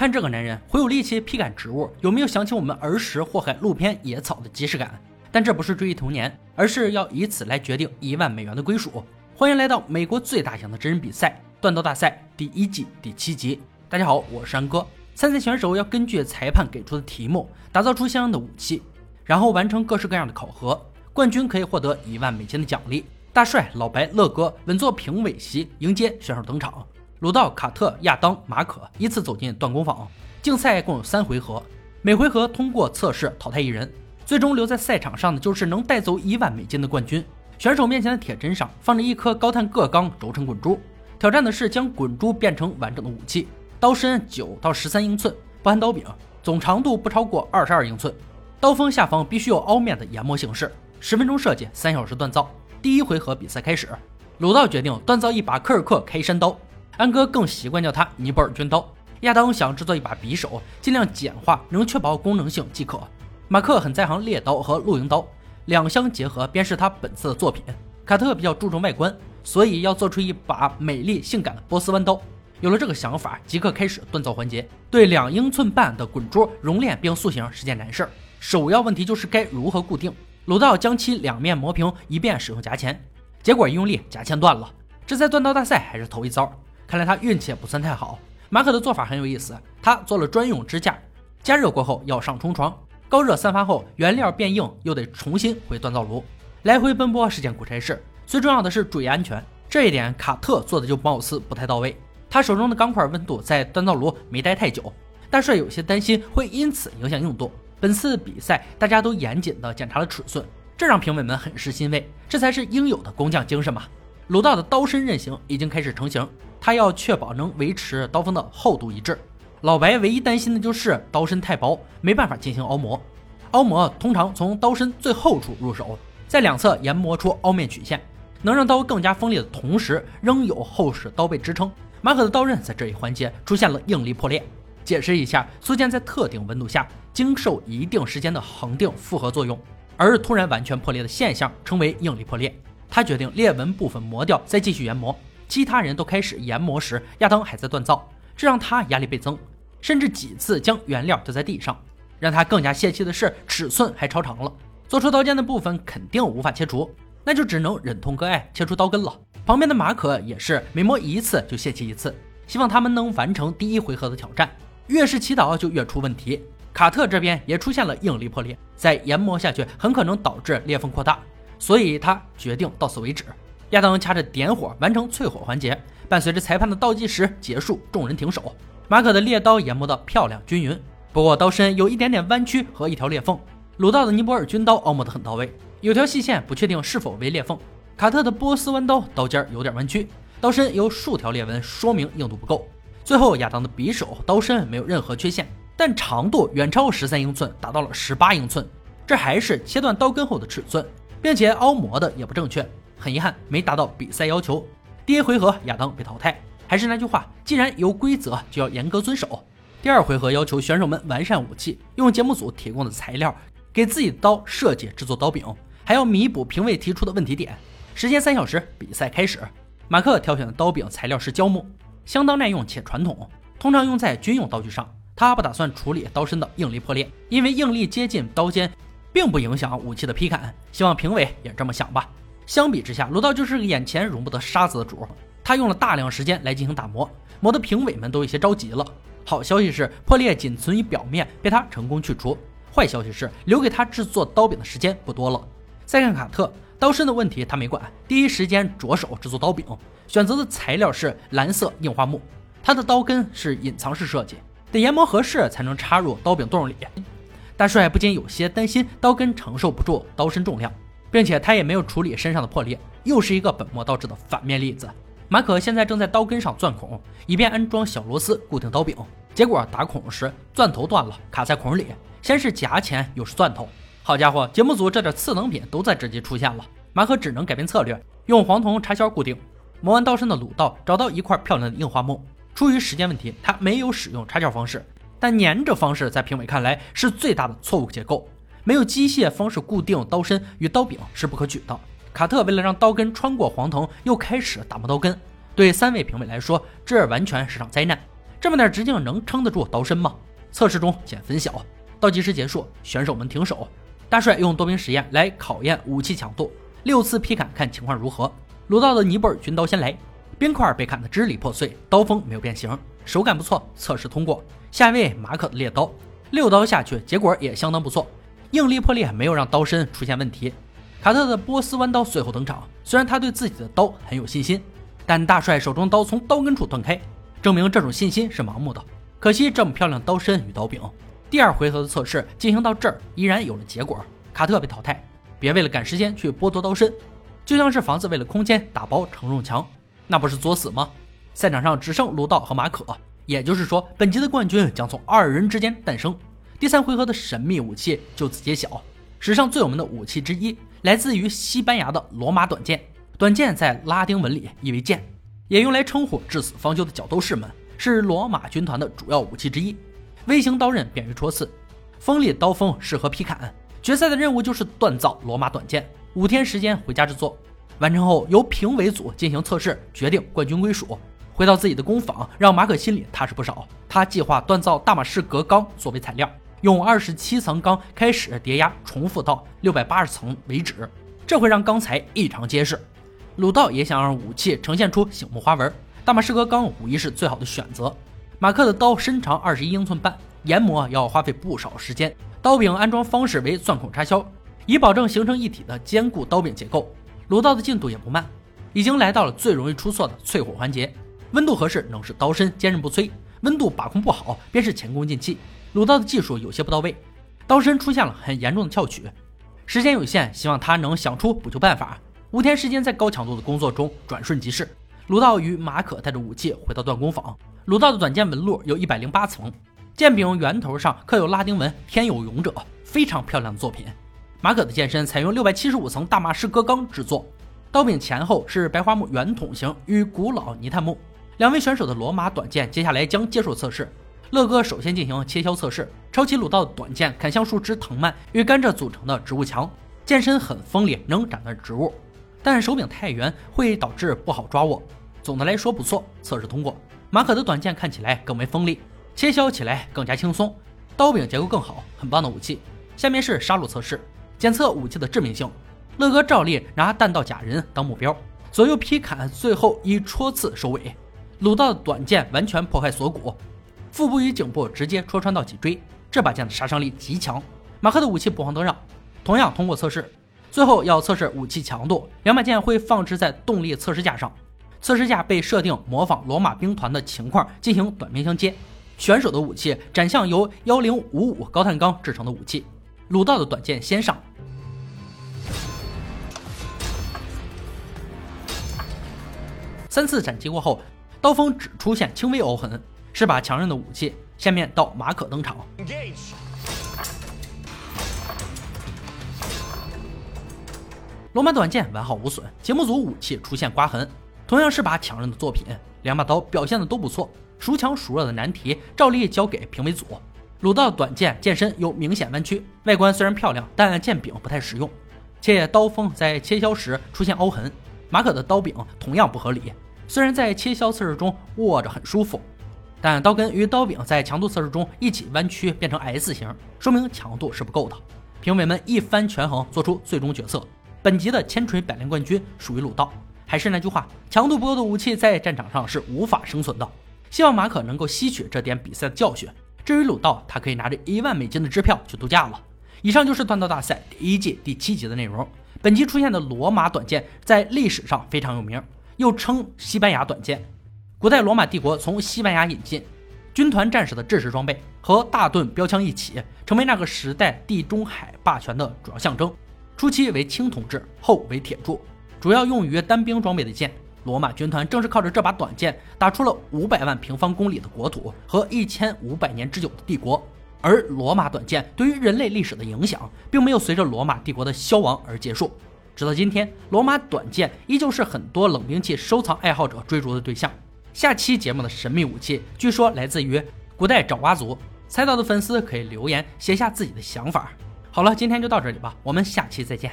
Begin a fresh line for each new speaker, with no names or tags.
看这个男人回有力气劈砍植物，有没有想起我们儿时祸害路边野草的即视感？但这不是追忆童年，而是要以此来决定一万美元的归属。欢迎来到美国最大型的真人比赛——断刀大赛第一季第七集。大家好，我是安哥。参赛选手要根据裁判给出的题目，打造出相应的武器，然后完成各式各样的考核。冠军可以获得一万美金的奖励。大帅、老白、乐哥稳坐评委席迎接选手登场。鲁道、卡特、亚当、马可依次走进断工坊。竞赛共有三回合，每回合通过测试淘汰一人，最终留在赛场上的就是能带走一万美金的冠军。选手面前的铁砧上放着一颗高碳铬钢轴承滚珠，挑战的是将滚珠变成完整的武器。刀身九到十三英寸，不含刀柄，总长度不超过二十二英寸。刀锋下方必须有凹面的研磨形式。十分钟设计，三小时锻造。第一回合比赛开始，鲁道决定锻造一把科尔克开山刀。安哥更习惯叫它尼泊尔军刀。亚当想制作一把匕首，尽量简化，能确保功能性即可。马克很在行猎刀和露营刀，两相结合便是他本次的作品。卡特比较注重外观，所以要做出一把美丽性感的波斯弯刀。有了这个想法，即刻开始锻造环节。对两英寸半的滚珠熔炼并塑形是件难事儿，首要问题就是该如何固定。鲁道将其两面磨平，以便使用夹钳，结果一用力，夹钳断了。这在锻刀大赛还是头一遭。看来他运气也不算太好。马可的做法很有意思，他做了专用支架，加热过后要上冲床，高热散发后原料变硬，又得重新回锻造炉，来回奔波是件苦差事。最重要的是注意安全，这一点卡特做的就貌似不太到位。他手中的钢块温度在锻造炉没待太久，大帅有些担心会因此影响硬度。本次比赛大家都严谨地检查了尺寸，这让评委们很是欣慰，这才是应有的工匠精神嘛。鲁道的刀身刃形已经开始成型。他要确保能维持刀锋的厚度一致。老白唯一担心的就是刀身太薄，没办法进行凹磨。凹磨通常从刀身最后处入手，在两侧研磨出凹面曲线，能让刀更加锋利的同时，仍有厚实刀背支撑。马可的刀刃在这一环节出现了应力破裂。解释一下，素件在特定温度下经受一定时间的恒定复合作用，而突然完全破裂的现象称为应力破裂。他决定裂纹部分磨掉，再继续研磨。其他人都开始研磨时，亚当还在锻造，这让他压力倍增，甚至几次将原料丢在地上。让他更加泄气的是，尺寸还超长了，做出刀尖的部分肯定无法切除，那就只能忍痛割爱，切出刀根了。旁边的马可也是每磨一次就泄气一次，希望他们能完成第一回合的挑战。越是祈祷就越出问题，卡特这边也出现了应力破裂，再研磨下去很可能导致裂缝扩大，所以他决定到此为止。亚当掐着点火完成淬火环节，伴随着裁判的倒计时结束，众人停手。马可的猎刀研磨得漂亮均匀，不过刀身有一点点弯曲和一条裂缝。鲁道的尼泊尔军刀凹磨得很到位，有条细线不确定是否为裂缝。卡特的波斯弯刀刀尖有点弯曲，刀身有数条裂纹，说明硬度不够。最后亚当的匕首刀身没有任何缺陷，但长度远超十三英寸，达到了十八英寸，这还是切断刀根后的尺寸，并且凹磨的也不正确。很遗憾，没达到比赛要求。第一回合，亚当被淘汰。还是那句话，既然有规则，就要严格遵守。第二回合要求选手们完善武器，用节目组提供的材料给自己的刀设计制作刀柄，还要弥补评委提出的问题点。时间三小时，比赛开始。马克挑选的刀柄材料是胶木，相当耐用且传统，通常用在军用刀具上。他不打算处理刀身的应力破裂，因为应力接近刀尖，并不影响武器的劈砍。希望评委也这么想吧。相比之下，罗道就是个眼前容不得沙子的主。他用了大量时间来进行打磨，磨得评委们都有些着急了。好消息是，破裂仅存于表面，被他成功去除。坏消息是，留给他制作刀柄的时间不多了。再看卡特，刀身的问题他没管，第一时间着手制作刀柄，选择的材料是蓝色硬化木。他的刀根是隐藏式设计，得研磨合适才能插入刀柄洞里。大帅不禁有些担心刀根承受不住刀身重量。并且他也没有处理身上的破裂，又是一个本末倒置的反面例子。马可现在正在刀根上钻孔，以便安装小螺丝固定刀柄。结果打孔时钻头断了，卡在孔里。先是夹钳，又是钻头。好家伙，节目组这点次能品都在这集出现了。马可只能改变策略，用黄铜插销固定。磨完刀身的鲁道找到一块漂亮的硬化木，出于时间问题，他没有使用插件方式。但粘着方式在评委看来是最大的错误结构。没有机械方式固定刀身与刀柄是不可取的。卡特为了让刀根穿过黄藤，又开始打磨刀根。对三位评委来说，这完全是场灾难。这么点直径能撑得住刀身吗？测试中见分晓。倒计时结束，选手们停手。大帅用多兵实验来考验武器强度，六次劈砍看情况如何。鲁道的尼泊尔军刀先来，冰块被砍得支离破碎，刀锋没有变形，手感不错，测试通过。下一位马可的猎刀，六刀下去，结果也相当不错，应力破裂没有让刀身出现问题。卡特的波斯弯刀随后登场，虽然他对自己的刀很有信心，但大帅手中刀从刀根处断开，证明这种信心是盲目的。可惜这么漂亮刀身与刀柄。第二回合的测试进行到这儿，依然有了结果，卡特被淘汰。别为了赶时间去剥夺刀身，就像是房子为了空间打包承重墙，那不是作死吗？赛场上只剩卢道和马可，也就是说，本集的冠军将从二人之间诞生。第三回合的神秘武器就此揭晓，史上最有名的武器之一，来自于西班牙的罗马短剑。短剑在拉丁文里意为剑，也用来称呼至死方休的角斗士们，是罗马军团的主要武器之一。微型刀刃便于戳刺，锋利刀锋适合劈砍。决赛的任务就是锻造罗马短剑，五天时间回家制作，完成后由评委组进行测试，决定冠军归属。回到自己的工坊，让马可心里踏实不少。他计划锻造大马士革钢作为材料，用二十七层钢开始叠压，重复到六百八十层为止，这会让钢材异常结实。鲁道也想让武器呈现出醒目花纹，大马士革钢无疑是最好的选择。马克的刀身长二十一英寸半，研磨要花费不少时间。刀柄安装方式为钻孔插销，以保证形成一体的坚固刀柄结构。鲁道的进度也不慢，已经来到了最容易出错的淬火环节。温度合适能使刀身坚韧不摧，温度把控不好便是前功尽弃。鲁道的技术有些不到位，刀身出现了很严重的翘曲。时间有限，希望他能想出补救办法。五天时间在高强度的工作中转瞬即逝。鲁道与马可带着武器回到锻工坊。鲁道的短剑纹路有一百零八层，剑柄圆头上刻有拉丁文“天有勇者”，非常漂亮的作品。马可的剑身采用六百七十五层大马士革钢制作，刀柄前后是白桦木圆筒形与古老泥炭木。两位选手的罗马短剑接下来将接受测试。乐哥首先进行切削测试，抄起鲁道的短剑砍向树枝藤蔓与甘蔗组成的植物墙，剑身很锋利，能斩断植物，但手柄太圆会导致不好抓握。总的来说不错，测试通过。马可的短剑看起来更为锋利，切削起来更加轻松，刀柄结构更好，很棒的武器。下面是杀戮测试，检测武器的致命性。乐哥照例拿弹道假人当目标，左右劈砍，最后以戳刺收尾。鲁道的短剑完全破坏锁骨，腹部与颈部直接戳穿到脊椎，这把剑的杀伤力极强。马克的武器不遑多让，同样通过测试。最后要测试武器强度，两把剑会放置在动力测试架上。测试架被设定模仿罗马兵团的情况进行短兵相接，选手的武器斩向由幺零五五高碳钢制成的武器。鲁道的短剑先上，三次斩击过后，刀锋只出现轻微凹痕，是把强韧的武器。下面到马可登场，罗马短剑完好无损，节目组武器出现刮痕。同样是把强韧的作品，两把刀表现的都不错，孰强孰弱的难题照例交给评委组。鲁道短剑剑身有明显弯曲，外观虽然漂亮，但剑柄不太实用，且刀锋在切削时出现凹痕。马可的刀柄同样不合理，虽然在切削测试中握着很舒服，但刀根与刀柄在强度测试中一起弯曲变成 S 型，说明强度是不够的。评委们一番权衡，做出最终决策。本集的千锤百炼冠军属于鲁道。还是那句话，强度不够的武器在战场上是无法生存的。希望马可能够吸取这点比赛的教训。至于鲁道，他可以拿着一万美金的支票去度假了。以上就是锻造大赛第一季第七集的内容。本集出现的罗马短剑在历史上非常有名，又称西班牙短剑。古代罗马帝国从西班牙引进军团战士的制式装备和大盾标枪一起，成为那个时代地中海霸权的主要象征。初期为青铜制，后为铁铸。主要用于单兵装备的剑，罗马军团正是靠着这把短剑打出了五百万平方公里的国土和一千五百年之久的帝国。而罗马短剑对于人类历史的影响，并没有随着罗马帝国的消亡而结束。直到今天，罗马短剑依旧是很多冷兵器收藏爱好者追逐的对象。下期节目的神秘武器，据说来自于古代爪哇族。猜到的粉丝可以留言写下自己的想法。好了，今天就到这里吧，我们下期再见。